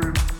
Crew.